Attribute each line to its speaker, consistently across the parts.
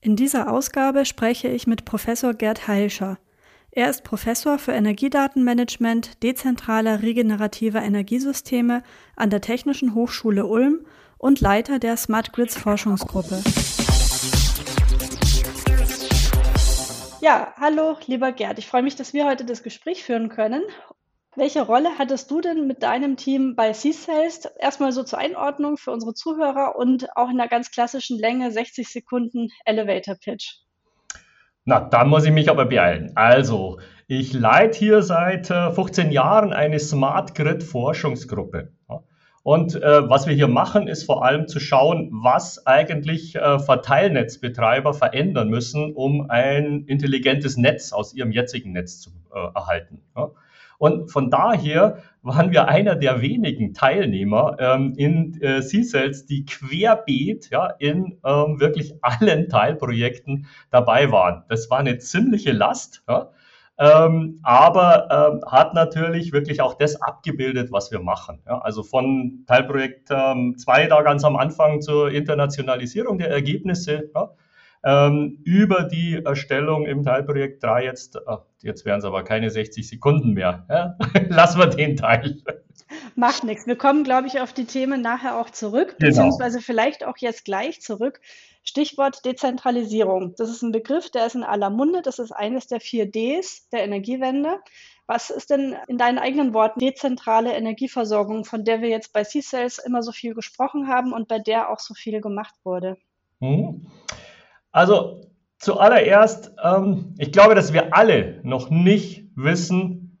Speaker 1: In dieser Ausgabe spreche ich mit Professor Gerd Heilscher. Er ist Professor für Energiedatenmanagement dezentraler regenerativer Energiesysteme an der Technischen Hochschule Ulm und Leiter der Smart Grids Forschungsgruppe. Ja, hallo, lieber Gerd. Ich freue mich, dass wir heute das Gespräch führen können. Welche Rolle hattest du denn mit deinem Team bei C-Sales? Erstmal so zur Einordnung für unsere Zuhörer und auch in der ganz klassischen Länge 60 Sekunden Elevator Pitch.
Speaker 2: Na, da muss ich mich aber beeilen. Also, ich leite hier seit 15 äh, Jahren eine Smart Grid Forschungsgruppe. Und äh, was wir hier machen, ist vor allem zu schauen, was eigentlich äh, Verteilnetzbetreiber verändern müssen, um ein intelligentes Netz aus ihrem jetzigen Netz zu äh, erhalten. Ja? Und von daher waren wir einer der wenigen Teilnehmer ähm, in äh, C-Cells, die querbeet ja, in ähm, wirklich allen Teilprojekten dabei waren. Das war eine ziemliche Last. Ja. Ähm, aber ähm, hat natürlich wirklich auch das abgebildet, was wir machen. Ja, also von Teilprojekt 2 ähm, da ganz am Anfang zur Internationalisierung der Ergebnisse, ja, ähm, über die Erstellung im Teilprojekt 3 jetzt, ach, jetzt wären es aber keine 60 Sekunden mehr. Ja? Lassen wir den Teil.
Speaker 1: Macht nichts. Wir kommen, glaube ich, auf die Themen nachher auch zurück, genau. beziehungsweise vielleicht auch jetzt gleich zurück. Stichwort Dezentralisierung. Das ist ein Begriff, der ist in aller Munde. Das ist eines der vier Ds der Energiewende. Was ist denn in deinen eigenen Worten dezentrale Energieversorgung, von der wir jetzt bei C-Cells immer so viel gesprochen haben und bei der auch so viel gemacht wurde?
Speaker 2: Hm. Also zuallererst, ähm, ich glaube, dass wir alle noch nicht wissen,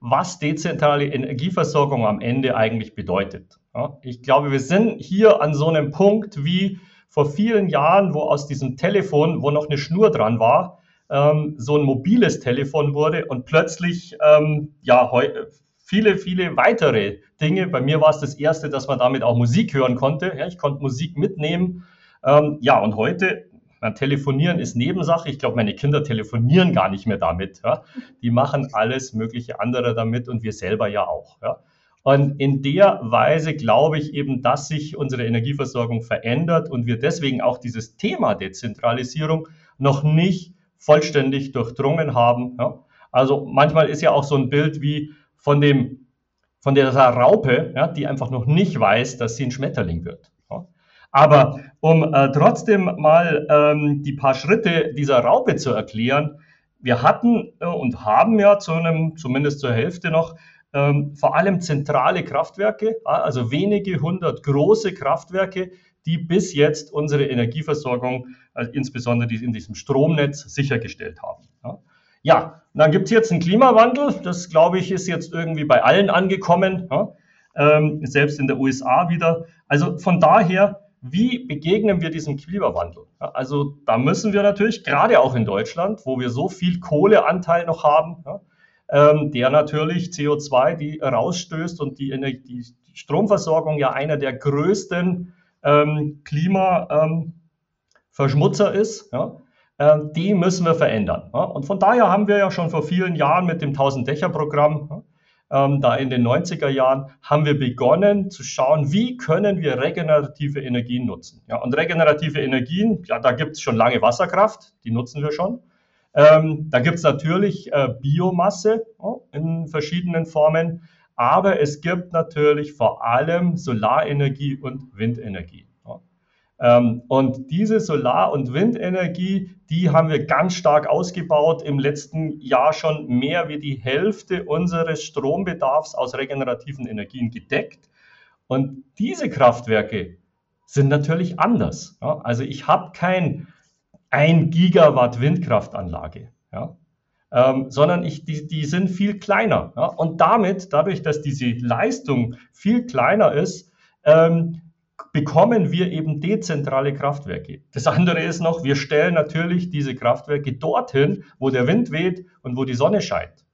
Speaker 2: was dezentrale Energieversorgung am Ende eigentlich bedeutet. Ja, ich glaube, wir sind hier an so einem Punkt wie vor vielen Jahren, wo aus diesem Telefon, wo noch eine Schnur dran war, ähm, so ein mobiles Telefon wurde und plötzlich ähm, ja viele, viele weitere Dinge. Bei mir war es das erste, dass man damit auch Musik hören konnte. Ja, ich konnte Musik mitnehmen. Ähm, ja, und heute na, telefonieren ist Nebensache. Ich glaube, meine Kinder telefonieren gar nicht mehr damit. Ja. Die machen alles mögliche andere damit und wir selber ja auch. Ja. Und in der Weise glaube ich eben, dass sich unsere Energieversorgung verändert und wir deswegen auch dieses Thema Dezentralisierung noch nicht vollständig durchdrungen haben. Ja. Also manchmal ist ja auch so ein Bild wie von dem von der Raupe, ja, die einfach noch nicht weiß, dass sie ein Schmetterling wird. Aber um äh, trotzdem mal ähm, die paar Schritte dieser Raupe zu erklären, wir hatten äh, und haben ja zu einem, zumindest zur Hälfte noch, ähm, vor allem zentrale Kraftwerke, also wenige hundert große Kraftwerke, die bis jetzt unsere Energieversorgung, äh, insbesondere die in diesem Stromnetz, sichergestellt haben. Ja. Ja, dann gibt es jetzt einen Klimawandel. Das, glaube ich, ist jetzt irgendwie bei allen angekommen, ja? ähm, selbst in der USA wieder. Also von daher wie begegnen wir diesem Klimawandel? Also da müssen wir natürlich, gerade auch in Deutschland, wo wir so viel Kohleanteil noch haben, ähm, der natürlich CO2 die rausstößt und die, die Stromversorgung ja einer der größten ähm, Klimaverschmutzer ähm, ist, die müssen wir verändern. Und von daher haben wir ja schon vor vielen Jahren mit dem 1000-Dächer-Programm ähm, da in den 90er Jahren, haben wir begonnen zu schauen, wie können wir regenerative Energien nutzen. Ja, und regenerative Energien, ja, da gibt es schon lange Wasserkraft, die nutzen wir schon. Ähm, da gibt es natürlich äh, Biomasse oh, in verschiedenen Formen, aber es gibt natürlich vor allem Solarenergie und Windenergie. Ähm, und diese Solar- und Windenergie, die haben wir ganz stark ausgebaut. Im letzten Jahr schon mehr wie die Hälfte unseres Strombedarfs aus regenerativen Energien gedeckt. Und diese Kraftwerke sind natürlich anders. Also ich habe kein 1 Gigawatt Windkraftanlage, ähm, sondern ich, die, die sind viel kleiner. Und damit, dadurch, dass diese Leistung viel kleiner ist, ähm, bekommen wir eben dezentrale Kraftwerke. Das andere ist noch, wir stellen natürlich diese Kraftwerke dorthin, wo der Wind weht und wo die Sonne scheint.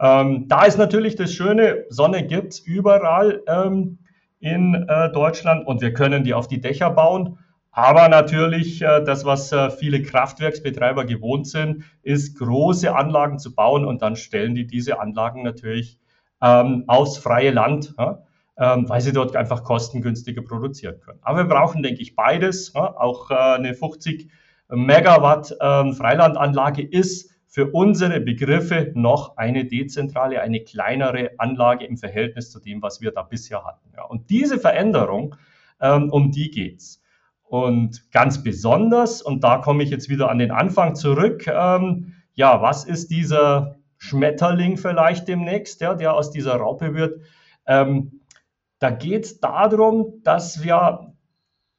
Speaker 2: Ähm, da ist natürlich das Schöne, Sonne gibt es überall ähm, in äh, Deutschland und wir können die auf die Dächer bauen. Aber natürlich, äh, das, was äh, viele Kraftwerksbetreiber gewohnt sind, ist große Anlagen zu bauen und dann stellen die diese Anlagen natürlich ähm, aufs freie Land. Ja? Ähm, weil sie dort einfach kostengünstiger produzieren können. Aber wir brauchen, denke ich, beides. Auch äh, eine 50 Megawatt ähm, Freilandanlage ist für unsere Begriffe noch eine dezentrale, eine kleinere Anlage im Verhältnis zu dem, was wir da bisher hatten. Und diese Veränderung, ähm, um die geht's. Und ganz besonders, und da komme ich jetzt wieder an den Anfang zurück, ja, was ist dieser Schmetterling vielleicht demnächst, ja, der aus dieser Raupe wird? Ähm, da geht es darum, dass wir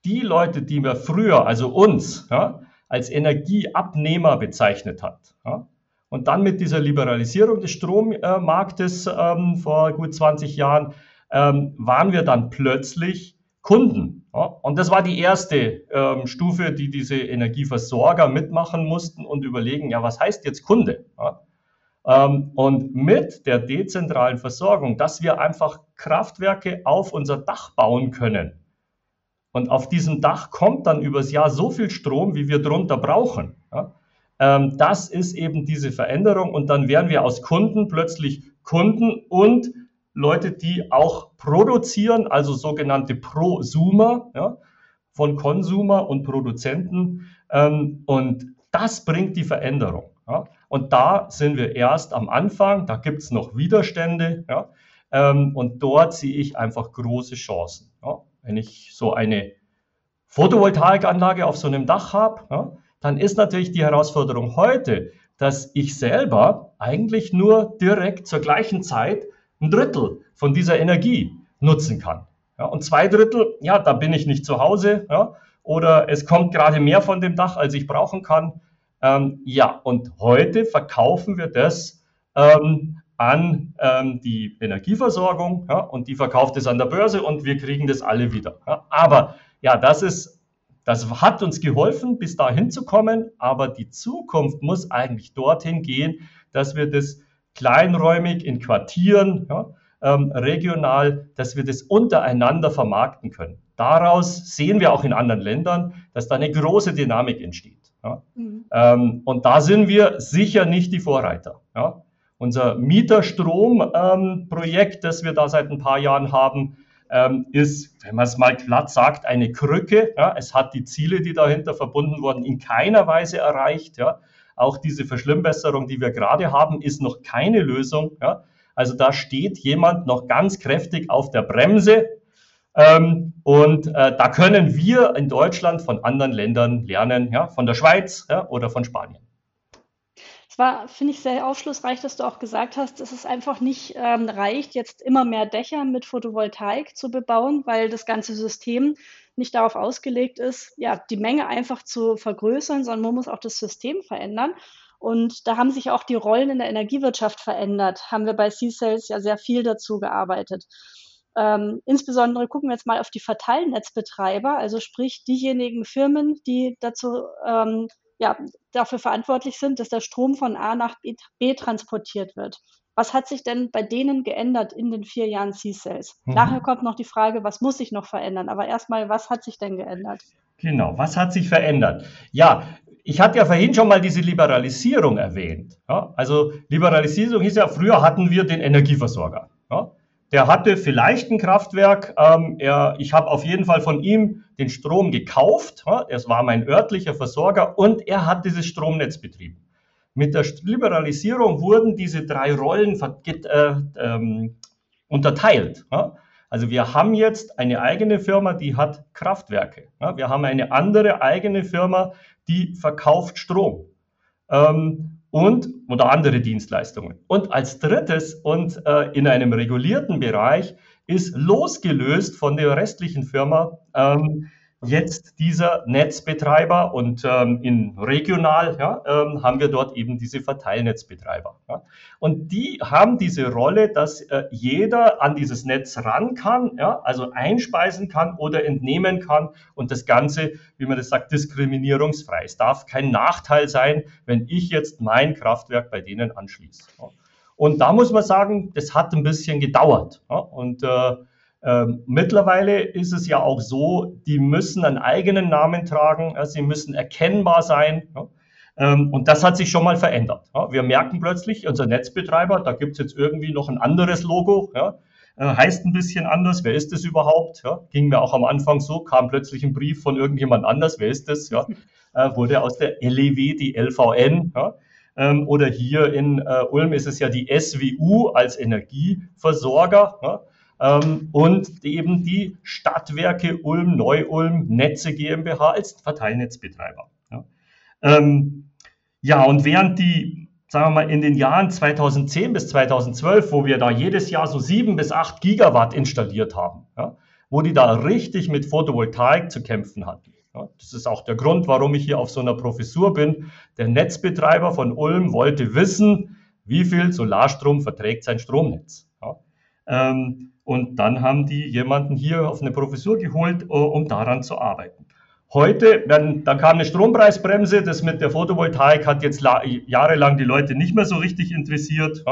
Speaker 2: die Leute, die wir früher, also uns, ja, als Energieabnehmer bezeichnet hat, ja, und dann mit dieser Liberalisierung des Strommarktes ähm, vor gut 20 Jahren ähm, waren wir dann plötzlich Kunden. Ja? Und das war die erste ähm, Stufe, die diese Energieversorger mitmachen mussten und überlegen, ja, was heißt jetzt Kunde? Ja? Ähm, und mit der dezentralen Versorgung, dass wir einfach Kraftwerke auf unser Dach bauen können. Und auf diesem Dach kommt dann übers Jahr so viel Strom, wie wir drunter brauchen. Ähm, das ist eben diese Veränderung. Und dann werden wir aus Kunden plötzlich Kunden und Leute, die auch produzieren, also sogenannte Prosumer, ja, von Konsumer und Produzenten. Ähm, und das bringt die Veränderung. Ja. Und da sind wir erst am Anfang, da gibt es noch Widerstände. Ja. Ähm, und dort sehe ich einfach große Chancen. Ja. Wenn ich so eine Photovoltaikanlage auf so einem Dach habe, ja, dann ist natürlich die Herausforderung heute, dass ich selber eigentlich nur direkt zur gleichen Zeit ein Drittel von dieser Energie nutzen kann. Ja, und zwei Drittel, ja, da bin ich nicht zu Hause, ja, oder es kommt gerade mehr von dem Dach, als ich brauchen kann. Ähm, ja, und heute verkaufen wir das ähm, an ähm, die Energieversorgung ja, und die verkauft es an der Börse und wir kriegen das alle wieder. Ja. Aber ja, das ist, das hat uns geholfen, bis dahin zu kommen, aber die Zukunft muss eigentlich dorthin gehen, dass wir das kleinräumig in Quartieren, ja, ähm, regional, dass wir das untereinander vermarkten können. Daraus sehen wir auch in anderen Ländern, dass da eine große Dynamik entsteht. Ja? Mhm. Ähm, und da sind wir sicher nicht die Vorreiter. Ja? Unser Mieterstrom-Projekt, ähm, das wir da seit ein paar Jahren haben, ähm, ist, wenn man es mal platt sagt, eine Krücke. Ja? Es hat die Ziele, die dahinter verbunden wurden, in keiner Weise erreicht. Ja? Auch diese Verschlimmbesserung, die wir gerade haben, ist noch keine Lösung. Ja? Also da steht jemand noch ganz kräftig auf der Bremse ähm, und äh, da können wir in Deutschland von anderen Ländern lernen, ja, von der Schweiz ja, oder von Spanien.
Speaker 1: Es war, finde ich, sehr aufschlussreich, dass du auch gesagt hast, dass es einfach nicht ähm, reicht, jetzt immer mehr Dächer mit Photovoltaik zu bebauen, weil das ganze System nicht darauf ausgelegt ist, ja, die Menge einfach zu vergrößern, sondern man muss auch das System verändern. Und da haben sich auch die Rollen in der Energiewirtschaft verändert. Haben wir bei C-Sales ja sehr viel dazu gearbeitet. Ähm, insbesondere gucken wir jetzt mal auf die Verteilnetzbetreiber, also sprich diejenigen Firmen, die dazu ähm, ja, dafür verantwortlich sind, dass der Strom von A nach B, B transportiert wird. Was hat sich denn bei denen geändert in den vier Jahren C-Sales? Mhm. Nachher kommt noch die Frage, was muss sich noch verändern? Aber erstmal, was hat sich denn geändert?
Speaker 2: Genau, was hat sich verändert? Ja, ich hatte ja vorhin schon mal diese Liberalisierung erwähnt. Ja, also Liberalisierung ist ja, früher hatten wir den Energieversorger. Ja, der hatte vielleicht ein Kraftwerk. Ähm, er, ich habe auf jeden Fall von ihm den Strom gekauft. Es war mein örtlicher Versorger und er hat dieses Stromnetz betrieben. Mit der Liberalisierung wurden diese drei Rollen äh, ähm, unterteilt. Also wir haben jetzt eine eigene Firma, die hat Kraftwerke. Wir haben eine andere eigene Firma, die verkauft Strom. Ähm, und oder andere Dienstleistungen. Und als drittes und äh, in einem regulierten Bereich ist losgelöst von der restlichen Firma ähm, jetzt dieser Netzbetreiber und ähm, in regional ja, ähm, haben wir dort eben diese Verteilnetzbetreiber. Ja. Und die haben diese Rolle, dass äh, jeder an dieses Netz ran kann, ja, also einspeisen kann oder entnehmen kann und das Ganze, wie man das sagt, diskriminierungsfrei. Es darf kein Nachteil sein, wenn ich jetzt mein Kraftwerk bei denen anschließe. Ja. Und da muss man sagen, das hat ein bisschen gedauert. Ja. Und äh, ähm, mittlerweile ist es ja auch so, die müssen einen eigenen Namen tragen, ja, sie müssen erkennbar sein. Ja. Ähm, und das hat sich schon mal verändert. Ja. Wir merken plötzlich, unser Netzbetreiber, da gibt es jetzt irgendwie noch ein anderes Logo, ja, äh, heißt ein bisschen anders. Wer ist das überhaupt? Ja, ging mir auch am Anfang so, kam plötzlich ein Brief von irgendjemand anders. Wer ist das? Ja, äh, wurde aus der LEW die LVN. Ähm, oder hier in äh, Ulm ist es ja die SWU als Energieversorger. Ähm, und eben die Stadtwerke Ulm, Neu-Ulm, Netze GmbH als Verteilnetzbetreiber. Ja. Ähm, ja, und während die, sagen wir mal, in den Jahren 2010 bis 2012, wo wir da jedes Jahr so sieben bis acht Gigawatt installiert haben, ja, wo die da richtig mit Photovoltaik zu kämpfen hatten. Ja, das ist auch der Grund, warum ich hier auf so einer Professur bin. Der Netzbetreiber von Ulm wollte wissen, wie viel Solarstrom verträgt sein Stromnetz. Ja. Ähm, und dann haben die jemanden hier auf eine Professur geholt, äh, um daran zu arbeiten. Heute, dann, dann kam eine Strompreisbremse, das mit der Photovoltaik hat jetzt jahrelang die Leute nicht mehr so richtig interessiert.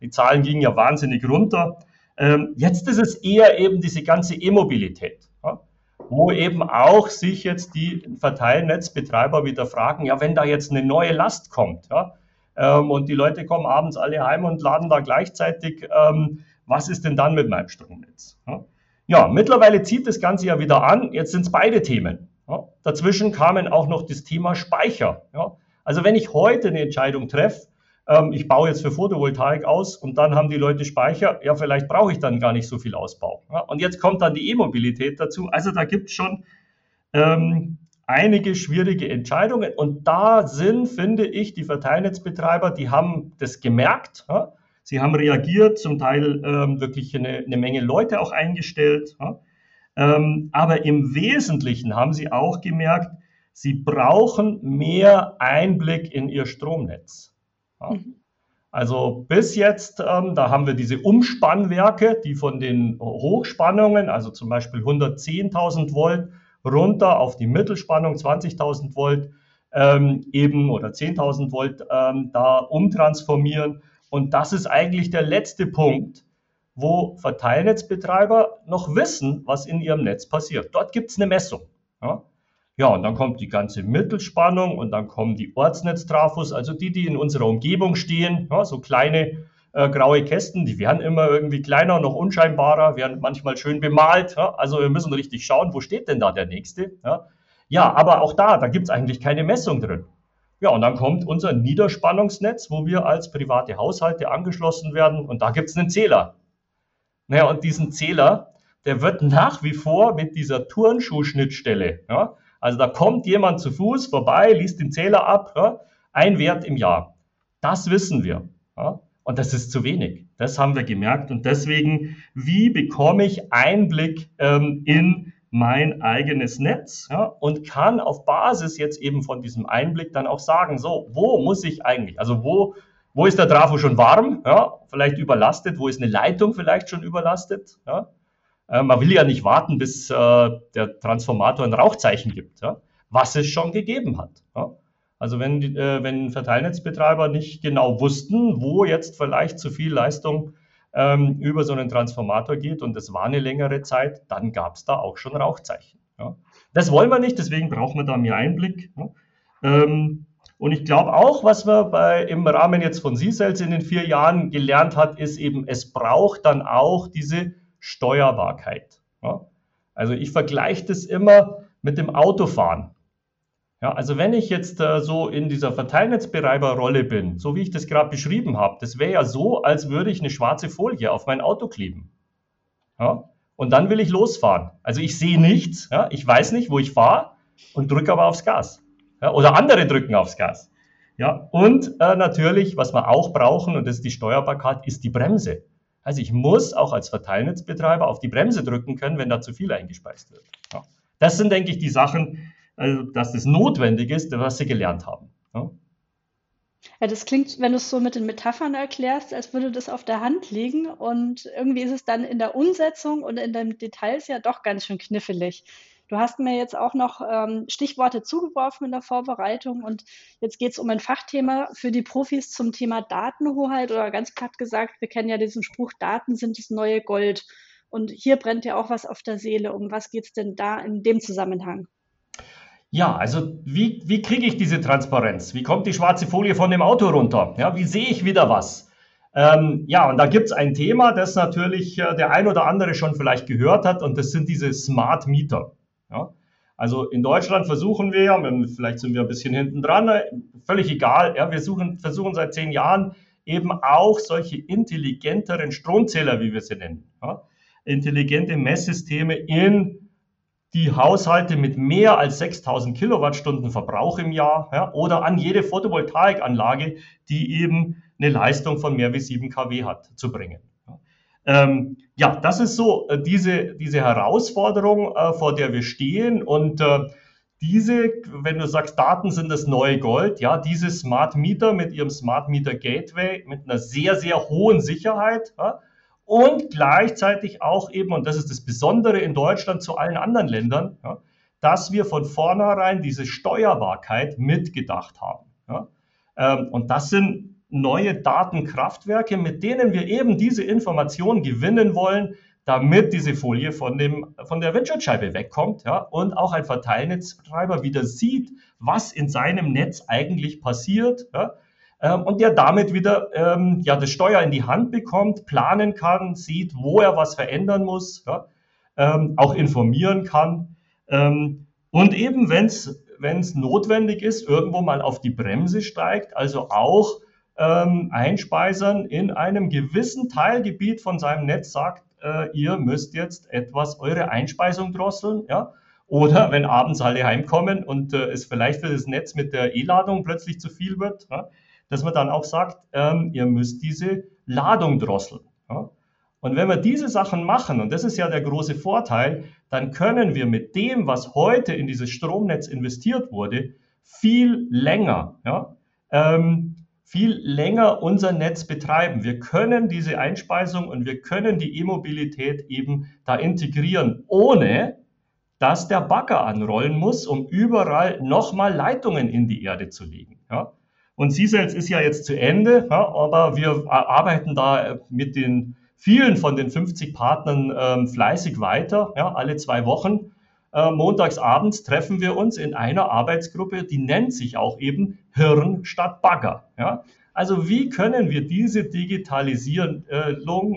Speaker 2: Die Zahlen gingen ja wahnsinnig runter. Ähm, jetzt ist es eher eben diese ganze E-Mobilität, wo eben auch sich jetzt die Verteilnetzbetreiber wieder fragen, ja, wenn da jetzt eine neue Last kommt, ähm, und die Leute kommen abends alle heim und laden da gleichzeitig ähm, was ist denn dann mit meinem Stromnetz? Ja, ja mittlerweile zieht das Ganze ja wieder an. Jetzt sind es beide Themen. Ja, dazwischen kamen auch noch das Thema Speicher. Ja, also wenn ich heute eine Entscheidung treffe, ähm, ich baue jetzt für Photovoltaik aus und dann haben die Leute Speicher, ja, vielleicht brauche ich dann gar nicht so viel Ausbau. Ja, und jetzt kommt dann die E-Mobilität dazu. Also da gibt es schon ähm, einige schwierige Entscheidungen und da sind, finde ich, die Verteilnetzbetreiber, die haben das gemerkt. Sie haben reagiert, zum Teil ähm, wirklich eine, eine, Menge Leute auch eingestellt. Ja? Ähm, aber im Wesentlichen haben Sie auch gemerkt, Sie brauchen mehr Einblick in Ihr Stromnetz. Ja? Mhm. Also bis jetzt, ähm, da haben wir diese Umspannwerke, die von den Hochspannungen, also zum Beispiel 110.000 Volt, runter auf die Mittelspannung 20.000 Volt ähm, eben oder 10.000 Volt ähm, da umtransformieren. Und das ist eigentlich der letzte Punkt, wo Verteilnetzbetreiber noch wissen, was in ihrem Netz passiert. Dort gibt es eine Messung. Ja? ja, und dann kommt die ganze Mittelspannung und dann kommen die Ortsnetztrafos, also die, die in unserer Umgebung stehen, ja, so kleine äh, graue Kästen, die werden immer irgendwie kleiner, noch unscheinbarer, werden manchmal schön bemalt. Ja? Also wir müssen richtig schauen, wo steht denn da der nächste. Ja, ja aber auch da, da gibt es eigentlich keine Messung drin. Ja, und dann kommt unser Niederspannungsnetz, wo wir als private Haushalte angeschlossen werden und da gibt es einen Zähler. Naja, und diesen Zähler, der wird nach wie vor mit dieser Turnschuhschnittstelle, ja, also da kommt jemand zu Fuß vorbei, liest den Zähler ab, ja, ein Wert im Jahr. Das wissen wir. Ja, und das ist zu wenig. Das haben wir gemerkt. Und deswegen, wie bekomme ich Einblick ähm, in mein eigenes Netz ja, und kann auf Basis jetzt eben von diesem Einblick dann auch sagen, so, wo muss ich eigentlich, also wo, wo ist der Trafo schon warm, ja, vielleicht überlastet, wo ist eine Leitung vielleicht schon überlastet, ja. Äh, man will ja nicht warten, bis äh, der Transformator ein Rauchzeichen gibt, ja, was es schon gegeben hat. Also wenn, äh, wenn Verteilnetzbetreiber nicht genau wussten, wo jetzt vielleicht zu viel Leistung ähm, über so einen Transformator geht und es war eine längere Zeit, dann gab es da auch schon Rauchzeichen. Ja. Das wollen wir nicht, deswegen brauchen wir da mehr Einblick. Ja. Ähm, und ich glaube auch, was wir bei, im Rahmen jetzt von C-Cells in den vier Jahren gelernt hat, ist eben, es braucht dann auch diese Steuerbarkeit. Ja. Also ich vergleiche das immer mit dem Autofahren. Ja, also wenn ich jetzt äh, so in dieser Verteilnetzbetreiberrolle bin, so wie ich das gerade beschrieben habe, das wäre ja so, als würde ich eine schwarze Folie auf mein Auto kleben. Ja, und dann will ich losfahren. Also ich sehe nichts, ja, ich weiß nicht, wo ich fahre und drücke aber aufs Gas. Ja, oder andere drücken aufs Gas. Ja, und äh, natürlich, was wir auch brauchen, und das ist die Steuerbarkeit, ist die Bremse. Also ich muss auch als Verteilnetzbetreiber auf die Bremse drücken können, wenn da zu viel eingespeist wird. Ja. Das sind, denke ich, die Sachen, also, dass das notwendig ist, was sie gelernt haben. Ja?
Speaker 1: Ja, das klingt, wenn du es so mit den Metaphern erklärst, als würde das auf der Hand liegen und irgendwie ist es dann in der Umsetzung und in den Details ja doch ganz schön knifflig. Du hast mir jetzt auch noch ähm, Stichworte zugeworfen in der Vorbereitung und jetzt geht es um ein Fachthema für die Profis zum Thema Datenhoheit oder ganz platt gesagt, wir kennen ja diesen Spruch, Daten sind das neue Gold. Und hier brennt ja auch was auf der Seele. Um was geht es denn da in dem Zusammenhang?
Speaker 2: Ja, also wie, wie kriege ich diese Transparenz? Wie kommt die schwarze Folie von dem Auto runter? Ja, wie sehe ich wieder was? Ähm, ja, und da gibt es ein Thema, das natürlich äh, der ein oder andere schon vielleicht gehört hat, und das sind diese Smart Meter. Ja? Also in Deutschland versuchen wir, vielleicht sind wir ein bisschen hinten dran, äh, völlig egal, ja, wir suchen, versuchen seit zehn Jahren eben auch solche intelligenteren Stromzähler, wie wir sie nennen, ja? intelligente Messsysteme in die Haushalte mit mehr als 6000 Kilowattstunden Verbrauch im Jahr ja, oder an jede Photovoltaikanlage, die eben eine Leistung von mehr wie 7 kW hat, zu bringen. Ähm, ja, das ist so äh, diese, diese Herausforderung, äh, vor der wir stehen. Und äh, diese, wenn du sagst, Daten sind das neue Gold, ja, diese Smart Meter mit ihrem Smart Meter Gateway mit einer sehr, sehr hohen Sicherheit ja, und gleichzeitig auch eben, und das ist das Besondere in Deutschland zu allen anderen Ländern, ja, dass wir von vornherein diese Steuerbarkeit mitgedacht haben. Ja. Ähm, und das sind neue Datenkraftwerke, mit denen wir eben diese Information gewinnen wollen, damit diese Folie von, dem, von der Windschutzscheibe wegkommt ja, und auch ein Verteilnetzbetreiber wieder sieht, was in seinem Netz eigentlich passiert ja, und der damit wieder ähm, ja, das Steuer in die Hand bekommt, planen kann, sieht, wo er was verändern muss, ja, ähm, auch informieren kann ähm, und eben, wenn es notwendig ist, irgendwo mal auf die Bremse steigt, also auch ähm, Einspeisern in einem gewissen Teilgebiet von seinem Netz sagt, äh, ihr müsst jetzt etwas eure Einspeisung drosseln, ja. Oder wenn abends alle heimkommen und äh, es vielleicht für das Netz mit der E-Ladung plötzlich zu viel wird, ja, dass man dann auch sagt, ähm, ihr müsst diese Ladung drosseln. Ja. Und wenn wir diese Sachen machen, und das ist ja der große Vorteil, dann können wir mit dem, was heute in dieses Stromnetz investiert wurde, viel länger ja, ähm, viel länger unser Netz betreiben. Wir können diese Einspeisung und wir können die E-Mobilität eben da integrieren, ohne dass der Bagger anrollen muss, um überall nochmal Leitungen in die Erde zu legen. Ja? Und CSELS ist ja jetzt zu Ende, ja, aber wir arbeiten da mit den vielen von den 50 Partnern ähm, fleißig weiter, ja, alle zwei Wochen. Äh, montags abends treffen wir uns in einer Arbeitsgruppe, die nennt sich auch eben Hirn statt Bagger. Ja? Also wie können wir diese Digitalisierung,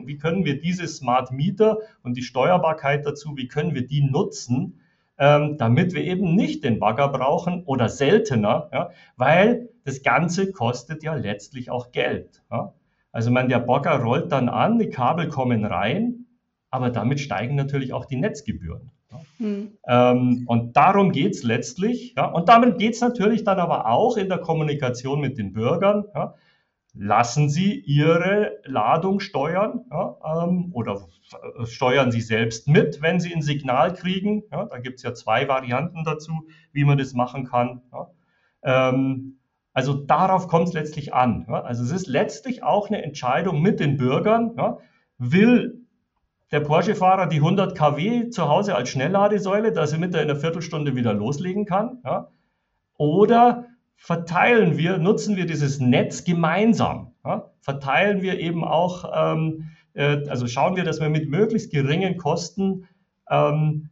Speaker 2: wie können wir diese Smart Meter und die Steuerbarkeit dazu, wie können wir die nutzen, ähm, damit wir eben nicht den Bagger brauchen oder seltener, ja? weil das Ganze kostet ja letztlich auch Geld. Ja? Also man, der Bagger rollt dann an, die Kabel kommen rein, aber damit steigen natürlich auch die Netzgebühren. Mhm. Ähm, und darum geht es letztlich. Ja, und damit geht es natürlich dann aber auch in der Kommunikation mit den Bürgern. Ja, lassen Sie Ihre Ladung steuern ja, ähm, oder steuern Sie selbst mit, wenn Sie ein Signal kriegen. Ja, da gibt es ja zwei Varianten dazu, wie man das machen kann. Ja. Ähm, also darauf kommt es letztlich an. Also es ist letztlich auch eine Entscheidung mit den Bürgern. Will der Porsche-Fahrer die 100 kW zu Hause als Schnellladesäule, dass er mit der in einer Viertelstunde wieder loslegen kann? Ja? Oder verteilen wir, nutzen wir dieses Netz gemeinsam? Ja? Verteilen wir eben auch, ähm, äh, also schauen wir, dass wir mit möglichst geringen Kosten ähm,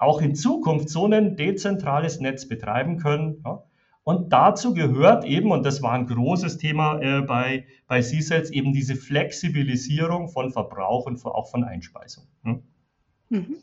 Speaker 2: auch in Zukunft so ein dezentrales Netz betreiben können. Ja? Und dazu gehört eben, und das war ein großes Thema äh, bei, bei C-Cells, eben diese Flexibilisierung von Verbrauch und auch von Einspeisung. Hm?
Speaker 1: Mhm.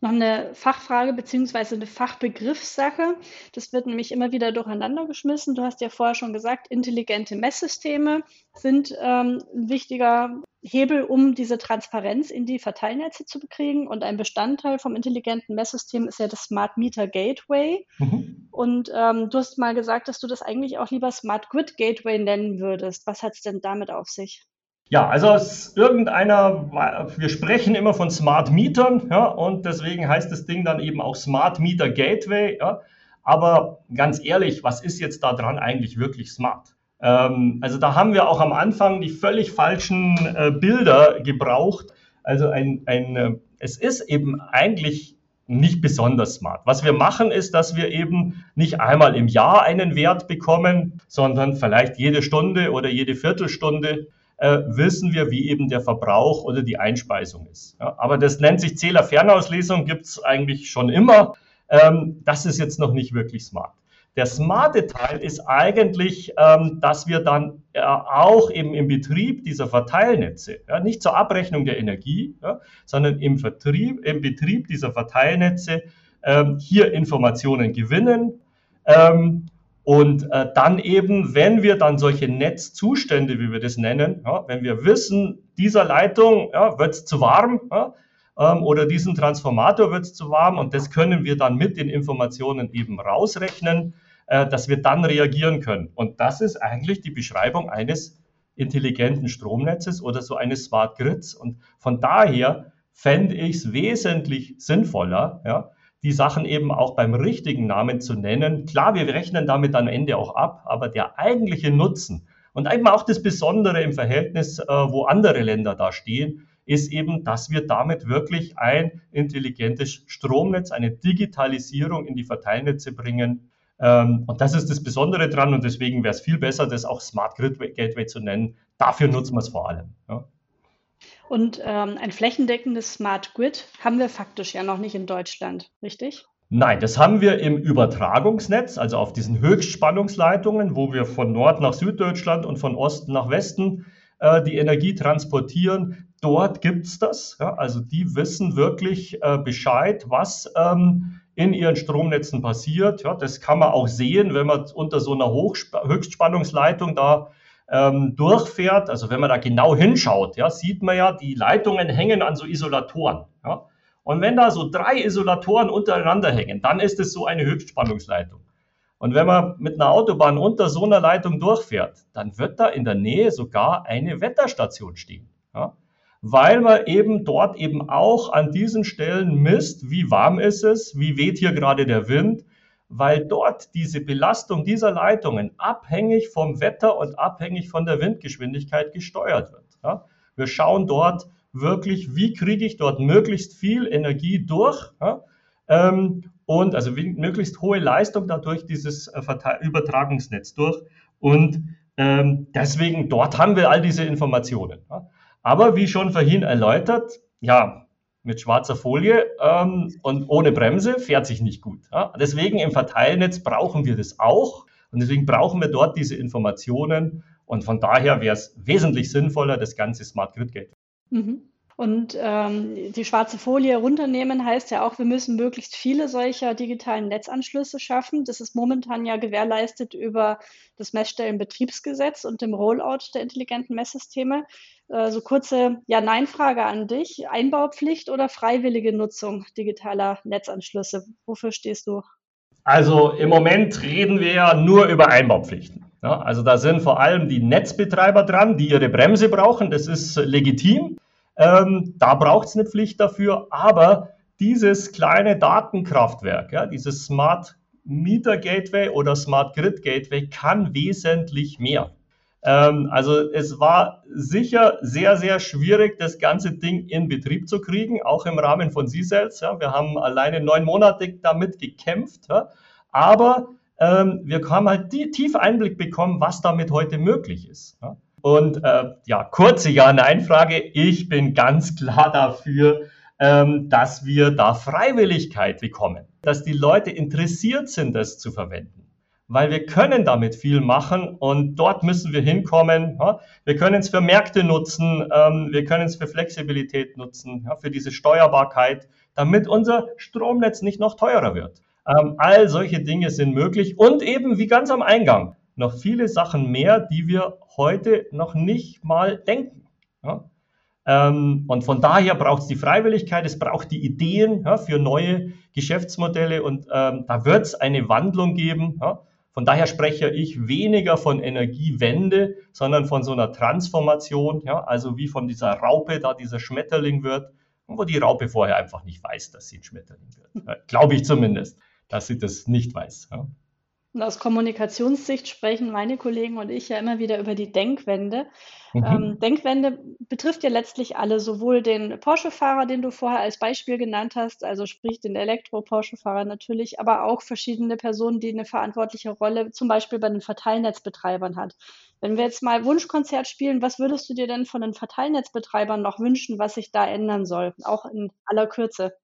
Speaker 1: Noch eine Fachfrage beziehungsweise eine Fachbegriffssache. Das wird nämlich immer wieder durcheinander geschmissen. Du hast ja vorher schon gesagt, intelligente Messsysteme sind ähm, ein wichtiger Hebel, um diese Transparenz in die Verteilnetze zu bekriegen. Und ein Bestandteil vom intelligenten Messsystem ist ja das Smart Meter Gateway. Mhm. Und ähm, du hast mal gesagt, dass du das eigentlich auch lieber Smart Grid Gateway nennen würdest. Was hat es denn damit auf sich?
Speaker 2: Ja, also irgendeiner, wir sprechen immer von Smart Mietern, ja, und deswegen heißt das Ding dann eben auch Smart Meter Gateway, ja. Aber ganz ehrlich, was ist jetzt da dran eigentlich wirklich smart? Ähm, also da haben wir auch am Anfang die völlig falschen äh, Bilder gebraucht. Also ein, ein, äh, es ist eben eigentlich nicht besonders smart. Was wir machen, ist, dass wir eben nicht einmal im Jahr einen Wert bekommen, sondern vielleicht jede Stunde oder jede Viertelstunde äh, wissen wir, wie eben der Verbrauch oder die Einspeisung ist. Ja, aber das nennt sich Zählerfernauslesung, gibt es eigentlich schon immer. Ähm, das ist jetzt noch nicht wirklich smart. Der smarte Teil ist eigentlich, ähm, dass wir dann äh, auch eben im Betrieb dieser Verteilnetze, ja, nicht zur Abrechnung der Energie, ja, sondern im, Vertrieb, im Betrieb dieser Verteilnetze ähm, hier Informationen gewinnen ähm, und äh, dann eben, wenn wir dann solche Netzzustände, wie wir das nennen, ja, wenn wir wissen, dieser Leitung ja, wird es zu warm, ja, ähm, oder diesen Transformator wird es zu warm und das können wir dann mit den Informationen eben rausrechnen, äh, dass wir dann reagieren können. Und das ist eigentlich die Beschreibung eines intelligenten Stromnetzes oder so eines Smart Grids. Und von daher fände ich es wesentlich sinnvoller, ja, die Sachen eben auch beim richtigen Namen zu nennen. Klar, wir rechnen damit am Ende auch ab, aber der eigentliche Nutzen und eben auch das Besondere im Verhältnis, äh, wo andere Länder da stehen, ist eben, dass wir damit wirklich ein intelligentes Stromnetz, eine Digitalisierung in die Verteilnetze bringen. Ähm, und das ist das Besondere dran und deswegen wäre es viel besser, das auch Smart Grid Gateway zu nennen. Dafür nutzen wir es vor allem. Ja.
Speaker 1: Und ähm, ein flächendeckendes Smart Grid haben wir faktisch ja noch nicht in Deutschland, richtig?
Speaker 2: Nein, das haben wir im Übertragungsnetz, also auf diesen Höchstspannungsleitungen, wo wir von Nord nach Süddeutschland und von Osten nach Westen äh, die Energie transportieren dort gibt es das. Ja, also die wissen wirklich äh, Bescheid, was ähm, in ihren Stromnetzen passiert. Ja, das kann man auch sehen, wenn man unter so einer Hochsp Höchstspannungsleitung da ähm, durchfährt. Also wenn man da genau hinschaut, ja, sieht man ja, die Leitungen hängen an so Isolatoren. Ja. Und wenn da so drei Isolatoren untereinander hängen, dann ist es so eine Höchstspannungsleitung. Und wenn man mit einer Autobahn unter so einer Leitung durchfährt, dann wird da in der Nähe sogar eine Wetterstation stehen. Ja weil man eben dort eben auch an diesen Stellen misst, wie warm ist es, wie weht hier gerade der Wind, weil dort diese Belastung dieser Leitungen abhängig vom Wetter und abhängig von der Windgeschwindigkeit gesteuert wird. Ja? Wir schauen dort wirklich, wie kriege ich dort möglichst viel Energie durch ja? ähm, und also möglichst hohe Leistung dadurch dieses äh, Übertragungsnetz durch und ähm, deswegen dort haben wir all diese Informationen. Ja? Aber wie schon vorhin erläutert, ja, mit schwarzer Folie ähm, und ohne Bremse fährt sich nicht gut. Ja? Deswegen im Verteilnetz brauchen wir das auch und deswegen brauchen wir dort diese Informationen und von daher wäre es wesentlich sinnvoller, das ganze Smart Grid Gate.
Speaker 1: Mhm. Und ähm, die schwarze Folie runternehmen heißt ja auch, wir müssen möglichst viele solcher digitalen Netzanschlüsse schaffen. Das ist momentan ja gewährleistet über das Messstellenbetriebsgesetz und dem Rollout der intelligenten Messsysteme. Äh, so kurze Ja-Nein-Frage an dich. Einbaupflicht oder freiwillige Nutzung digitaler Netzanschlüsse? Wofür stehst du?
Speaker 2: Also im Moment reden wir ja nur über Einbaupflichten. Ja, also da sind vor allem die Netzbetreiber dran, die ihre Bremse brauchen. Das ist legitim. Ähm, da braucht es eine Pflicht dafür. Aber dieses kleine Datenkraftwerk, ja, dieses Smart Meter Gateway oder Smart Grid Gateway kann wesentlich mehr. Ähm, also es war sicher sehr, sehr schwierig, das ganze Ding in Betrieb zu kriegen, auch im Rahmen von C-Cells. Ja. Wir haben alleine neun Monate damit gekämpft, ja. aber ähm, wir haben halt die, tief Einblick bekommen, was damit heute möglich ist. Ja. Und äh, ja, kurze Ja-Nein-Frage. Ich bin ganz klar dafür, ähm, dass wir da Freiwilligkeit bekommen, dass die Leute interessiert sind, das zu verwenden weil wir können damit viel machen und dort müssen wir hinkommen. Wir können es für Märkte nutzen, ähm, wir können es für Flexibilität nutzen, für diese Steuerbarkeit, damit unser Stromnetz nicht noch teurer wird. Ähm, all solche Dinge sind möglich und eben wie ganz am Eingang noch viele Sachen mehr, die wir heute noch nicht mal denken. Ähm, und von daher braucht es die Freiwilligkeit, es braucht die Ideen für neue Geschäftsmodelle und da wird es eine Wandlung geben Von daher spreche ich weniger von Energiewende, sondern von so einer Transformation, ja, also wie von dieser Raupe da dieser Schmetterling wird, wo die Raupe vorher einfach nicht weiß, dass sie ein Schmetterling wird. Glaube ich zumindest, dass sie das nicht weiß. Ja.
Speaker 1: Und aus Kommunikationssicht sprechen meine Kollegen und ich ja immer wieder über die Denkwende. Mhm. Ähm, Denkwende betrifft ja letztlich alle, sowohl den Porsche-Fahrer, den du vorher als Beispiel genannt hast, also sprich den Elektro-Porsche-Fahrer natürlich, aber auch verschiedene Personen, die eine verantwortliche Rolle zum Beispiel bei den Verteilnetzbetreibern hat. Wenn wir jetzt mal Wunschkonzert spielen, was würdest du dir denn von den Verteilnetzbetreibern noch wünschen, was sich da ändern soll, auch in aller Kürze?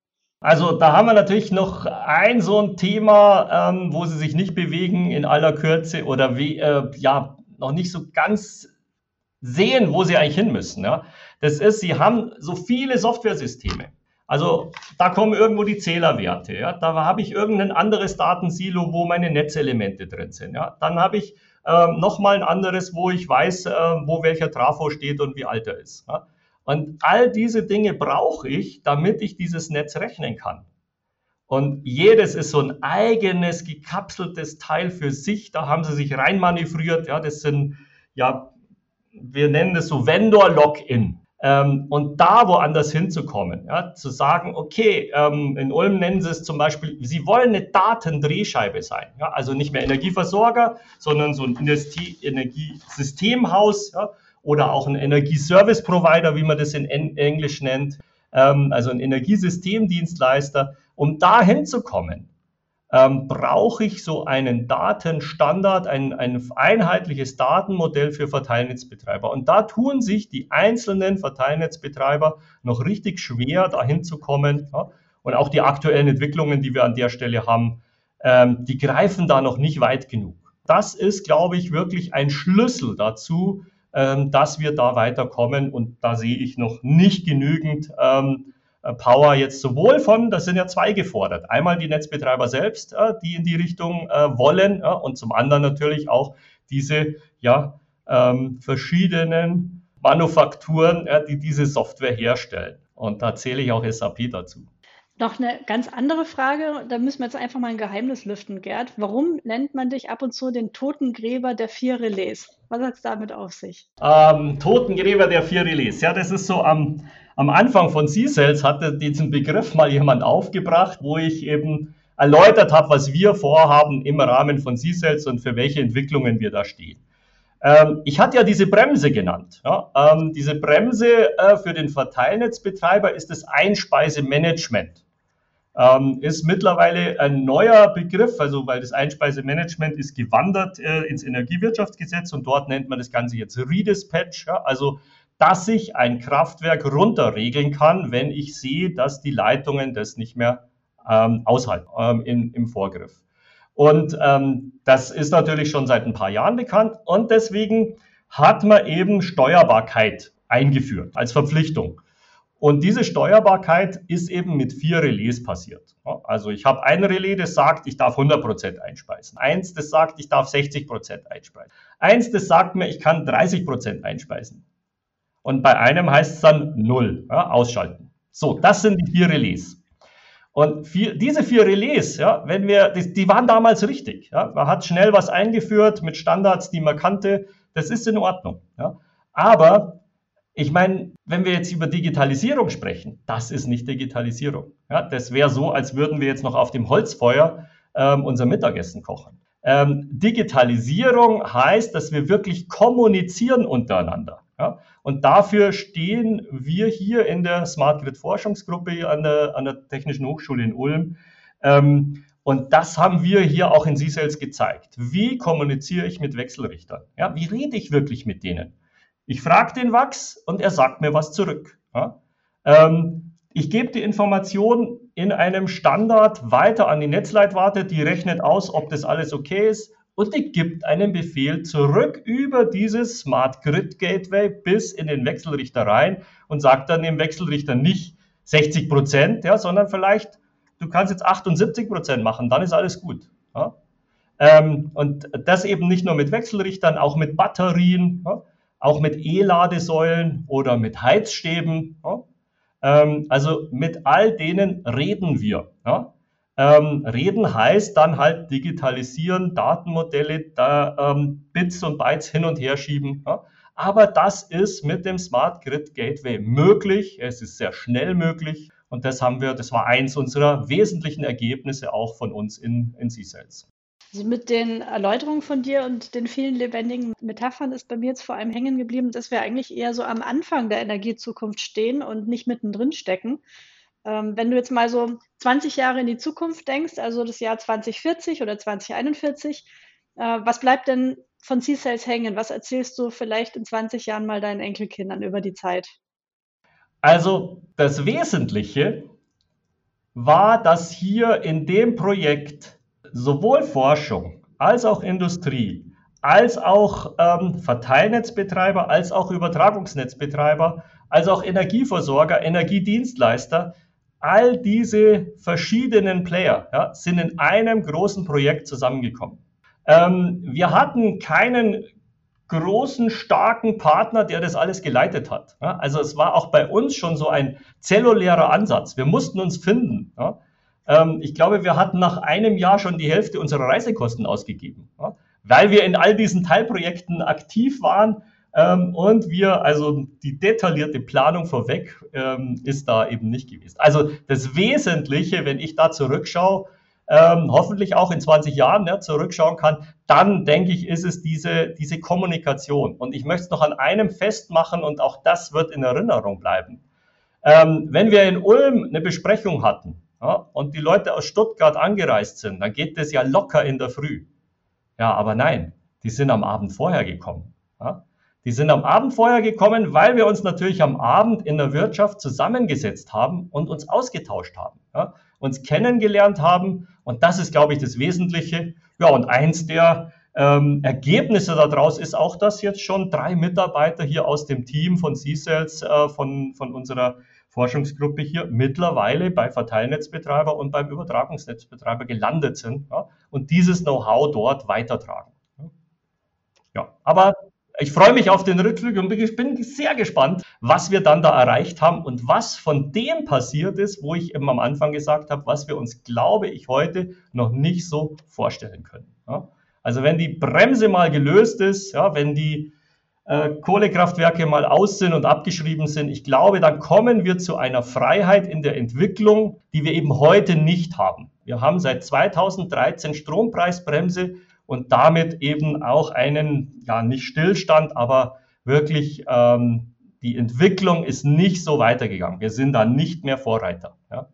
Speaker 2: Also da haben wir natürlich noch ein so ein Thema, ähm, wo sie sich nicht bewegen in aller Kürze oder wie, äh, ja, noch nicht so ganz sehen, wo sie eigentlich hin müssen. Ja. Das ist, sie haben so viele Softwaresysteme. Also da kommen irgendwo die Zählerwerte. Ja. Da habe ich irgendein anderes Datensilo, wo meine Netzelemente drin sind. Ja. Dann habe ich ähm, nochmal ein anderes, wo ich weiß, äh, wo welcher Trafo steht und wie alt er ist. Ja. Und all diese Dinge brauche ich, damit ich dieses Netz rechnen kann. Und jedes ist so ein eigenes, gekapseltes Teil für sich. Da haben sie sich reinmanövriert. Ja, das sind, ja, wir nennen das so Vendor-Login. Ähm, und da woanders hinzukommen, ja, zu sagen, okay, ähm, in Ulm nennen sie es zum Beispiel, sie wollen eine Datendrehscheibe sein, ja, also nicht mehr Energieversorger, sondern so ein Energiesystemhaus, ja, oder auch ein Energieservice-Provider, wie man das in Englisch nennt, ähm, also ein Energiesystemdienstleister. Um da hinzukommen, ähm, brauche ich so einen Datenstandard, ein, ein einheitliches Datenmodell für Verteilnetzbetreiber. Und da tun sich die einzelnen Verteilnetzbetreiber noch richtig schwer, da hinzukommen. Ja? Und auch die aktuellen Entwicklungen, die wir an der Stelle haben, ähm, die greifen da noch nicht weit genug. Das ist, glaube ich, wirklich ein Schlüssel dazu, dass wir da weiterkommen. Und da sehe ich noch nicht genügend ähm, äh, Power jetzt sowohl von, das sind ja zwei gefordert. Einmal die Netzbetreiber selbst, äh, die in die Richtung äh, wollen und zum anderen natürlich auch diese ja, ähm, verschiedenen Manufakturen, die diese Software herstellen. Und da zähle ich auch SAP dazu.
Speaker 1: Noch eine ganz andere Frage, da müssen wir jetzt einfach mal ein Geheimnis lüften, Gerd. Warum nennt man dich ab und zu den Totengräber der vier Relais? Was hat es damit auf sich?
Speaker 2: Ähm, Totengräber der vier Relais. Ja, das ist so am, am Anfang von C-Cells hatte diesen Begriff mal jemand aufgebracht, wo ich eben erläutert habe, was wir vorhaben im Rahmen von C-Cells und für welche Entwicklungen wir da stehen. Ähm, ich hatte ja diese Bremse genannt. Ja? Ähm, diese Bremse äh, für den Verteilnetzbetreiber ist das Einspeisemanagement ähm, ist mittlerweile ein neuer Begriff, also weil das Einspeisemanagement ist gewandert äh, ins Energiewirtschaftsgesetz und dort nennt man das Ganze jetzt Redispatch, ja, also dass ich ein Kraftwerk runterregeln kann, wenn ich sehe, dass die Leitungen das nicht mehr ähm, aushalten ähm, in, im Vorgriff. Und ähm, das ist natürlich schon seit ein paar Jahren bekannt und deswegen hat man eben Steuerbarkeit eingeführt als Verpflichtung. Und diese Steuerbarkeit ist eben mit vier Relais passiert. Also ich habe ein Relais, das sagt, ich darf 100% einspeisen. Eins, das sagt, ich darf 60% einspeisen. Eins, das sagt mir, ich kann 30% einspeisen. Und bei einem heißt es dann null, ja, ausschalten. So, das sind die vier Relais. Und vier, diese vier Relais, ja, wenn wir, die, die waren damals richtig. Ja. Man hat schnell was eingeführt mit Standards, die man kannte. Das ist in Ordnung. Ja. Aber ich meine, wenn wir jetzt über Digitalisierung sprechen, das ist nicht Digitalisierung. Ja, das wäre so, als würden wir jetzt noch auf dem Holzfeuer ähm, unser Mittagessen kochen. Ähm, Digitalisierung heißt, dass wir wirklich kommunizieren untereinander. Ja? Und dafür stehen wir hier in der Smart Grid Forschungsgruppe an der, an der Technischen Hochschule in Ulm. Ähm, und das haben wir hier auch in C-Cells gezeigt. Wie kommuniziere ich mit Wechselrichtern? Ja, wie rede ich wirklich mit denen? Ich frage den Wachs und er sagt mir was zurück. Ja? Ähm, ich gebe die Information in einem Standard weiter an die Netzleitwarte, die rechnet aus, ob das alles okay ist und die gibt einen Befehl zurück über dieses Smart Grid Gateway bis in den Wechselrichter rein und sagt dann dem Wechselrichter nicht 60 Prozent, ja, sondern vielleicht, du kannst jetzt 78 Prozent machen, dann ist alles gut. Ja? Ähm, und das eben nicht nur mit Wechselrichtern, auch mit Batterien. Ja? Auch mit E-Ladesäulen oder mit Heizstäben. Ja? Ähm, also mit all denen reden wir. Ja? Ähm, reden heißt dann halt digitalisieren, Datenmodelle, da, ähm, Bits und Bytes hin und her schieben. Ja? Aber das ist mit dem Smart Grid Gateway möglich. Es ist sehr schnell möglich. Und das haben wir, das war eins unserer wesentlichen Ergebnisse auch von uns in, in C-Sales.
Speaker 1: Also mit den Erläuterungen von dir und den vielen lebendigen Metaphern ist bei mir jetzt vor allem hängen geblieben, dass wir eigentlich eher so am Anfang der Energiezukunft stehen und nicht mittendrin stecken. Ähm, wenn du jetzt mal so 20 Jahre in die Zukunft denkst, also das Jahr 2040 oder 2041, äh, was bleibt denn von C-Sales hängen? Was erzählst du vielleicht in 20 Jahren mal deinen Enkelkindern über die Zeit?
Speaker 2: Also das Wesentliche war, dass hier in dem Projekt sowohl Forschung als auch Industrie, als auch ähm, Verteilnetzbetreiber, als auch Übertragungsnetzbetreiber, als auch Energieversorger, Energiedienstleister, all diese verschiedenen Player ja, sind in einem großen Projekt zusammengekommen. Ähm, wir hatten keinen großen, starken Partner, der das alles geleitet hat. Ja, also es war auch bei uns schon so ein zellulärer Ansatz. Wir mussten uns finden. Ja. Ähm, ich glaube, wir hatten nach einem Jahr schon die Hälfte unserer Reisekosten ausgegeben, ja, weil wir in all diesen Teilprojekten aktiv waren. Ähm, und wir, also die detaillierte Planung vorweg ähm, ist da eben nicht gewesen. Also das Wesentliche, wenn ich da zurückschaue, ähm, hoffentlich auch in 20 Jahren ja, zurückschauen kann, dann denke ich, ist es diese, diese Kommunikation. Und ich möchte es noch an einem festmachen und auch das wird in Erinnerung bleiben. Ähm, wenn wir in Ulm eine Besprechung hatten ja, und die Leute aus Stuttgart angereist sind, dann geht das ja locker in der Früh. Ja, aber nein, die sind am Abend vorher gekommen. Ja. Die sind am Abend vorher gekommen, weil wir uns natürlich am Abend in der Wirtschaft zusammengesetzt haben und uns ausgetauscht haben, ja, uns kennengelernt haben. Und das ist, glaube ich, das Wesentliche. Ja, und eins der ähm, Ergebnisse daraus ist auch, dass jetzt schon drei Mitarbeiter hier aus dem Team von C-Sales, äh, von, von unserer Forschungsgruppe hier mittlerweile bei Verteilnetzbetreiber und beim Übertragungsnetzbetreiber gelandet sind ja, und dieses Know-how dort weitertragen. Ja, aber ich freue mich auf den Rückblick und bin sehr gespannt, was wir dann da erreicht haben und was von dem passiert ist, wo ich eben am Anfang gesagt habe, was wir uns, glaube ich, heute noch nicht so vorstellen können. Ja? Also wenn die Bremse mal gelöst ist, ja, wenn die äh, Kohlekraftwerke mal aus sind und abgeschrieben sind, ich glaube, dann kommen wir zu einer Freiheit in der Entwicklung, die wir eben heute nicht haben. Wir haben seit 2013 Strompreisbremse und damit eben auch einen, ja, nicht Stillstand, aber wirklich ähm, die Entwicklung ist nicht so weitergegangen. Wir sind da nicht mehr Vorreiter. Ja.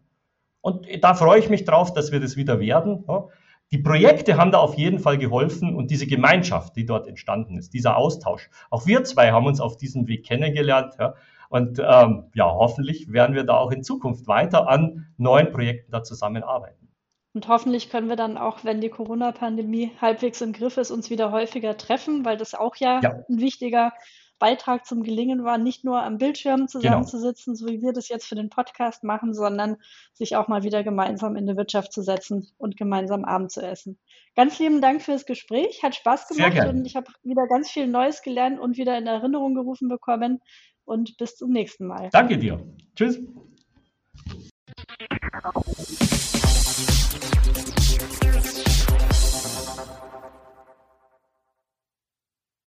Speaker 2: Und da freue ich mich drauf, dass wir das wieder werden. Ja. Die Projekte haben da auf jeden Fall geholfen und diese Gemeinschaft, die dort entstanden ist, dieser Austausch. Auch wir zwei haben uns auf diesem Weg kennengelernt. Ja. Und ähm, ja, hoffentlich werden wir da auch in Zukunft weiter an neuen Projekten da zusammenarbeiten.
Speaker 1: Und hoffentlich können wir dann auch, wenn die Corona-Pandemie halbwegs im Griff ist, uns wieder häufiger treffen, weil das auch ja, ja. ein wichtiger Beitrag zum Gelingen war, nicht nur am Bildschirm zusammenzusitzen, genau. so wie wir das jetzt für den Podcast machen, sondern sich auch mal wieder gemeinsam in die Wirtschaft zu setzen und gemeinsam Abend zu essen. Ganz lieben Dank fürs Gespräch, hat Spaß gemacht und ich habe wieder ganz viel Neues gelernt und wieder in Erinnerung gerufen bekommen. Und bis zum nächsten Mal.
Speaker 2: Danke dir. Tschüss.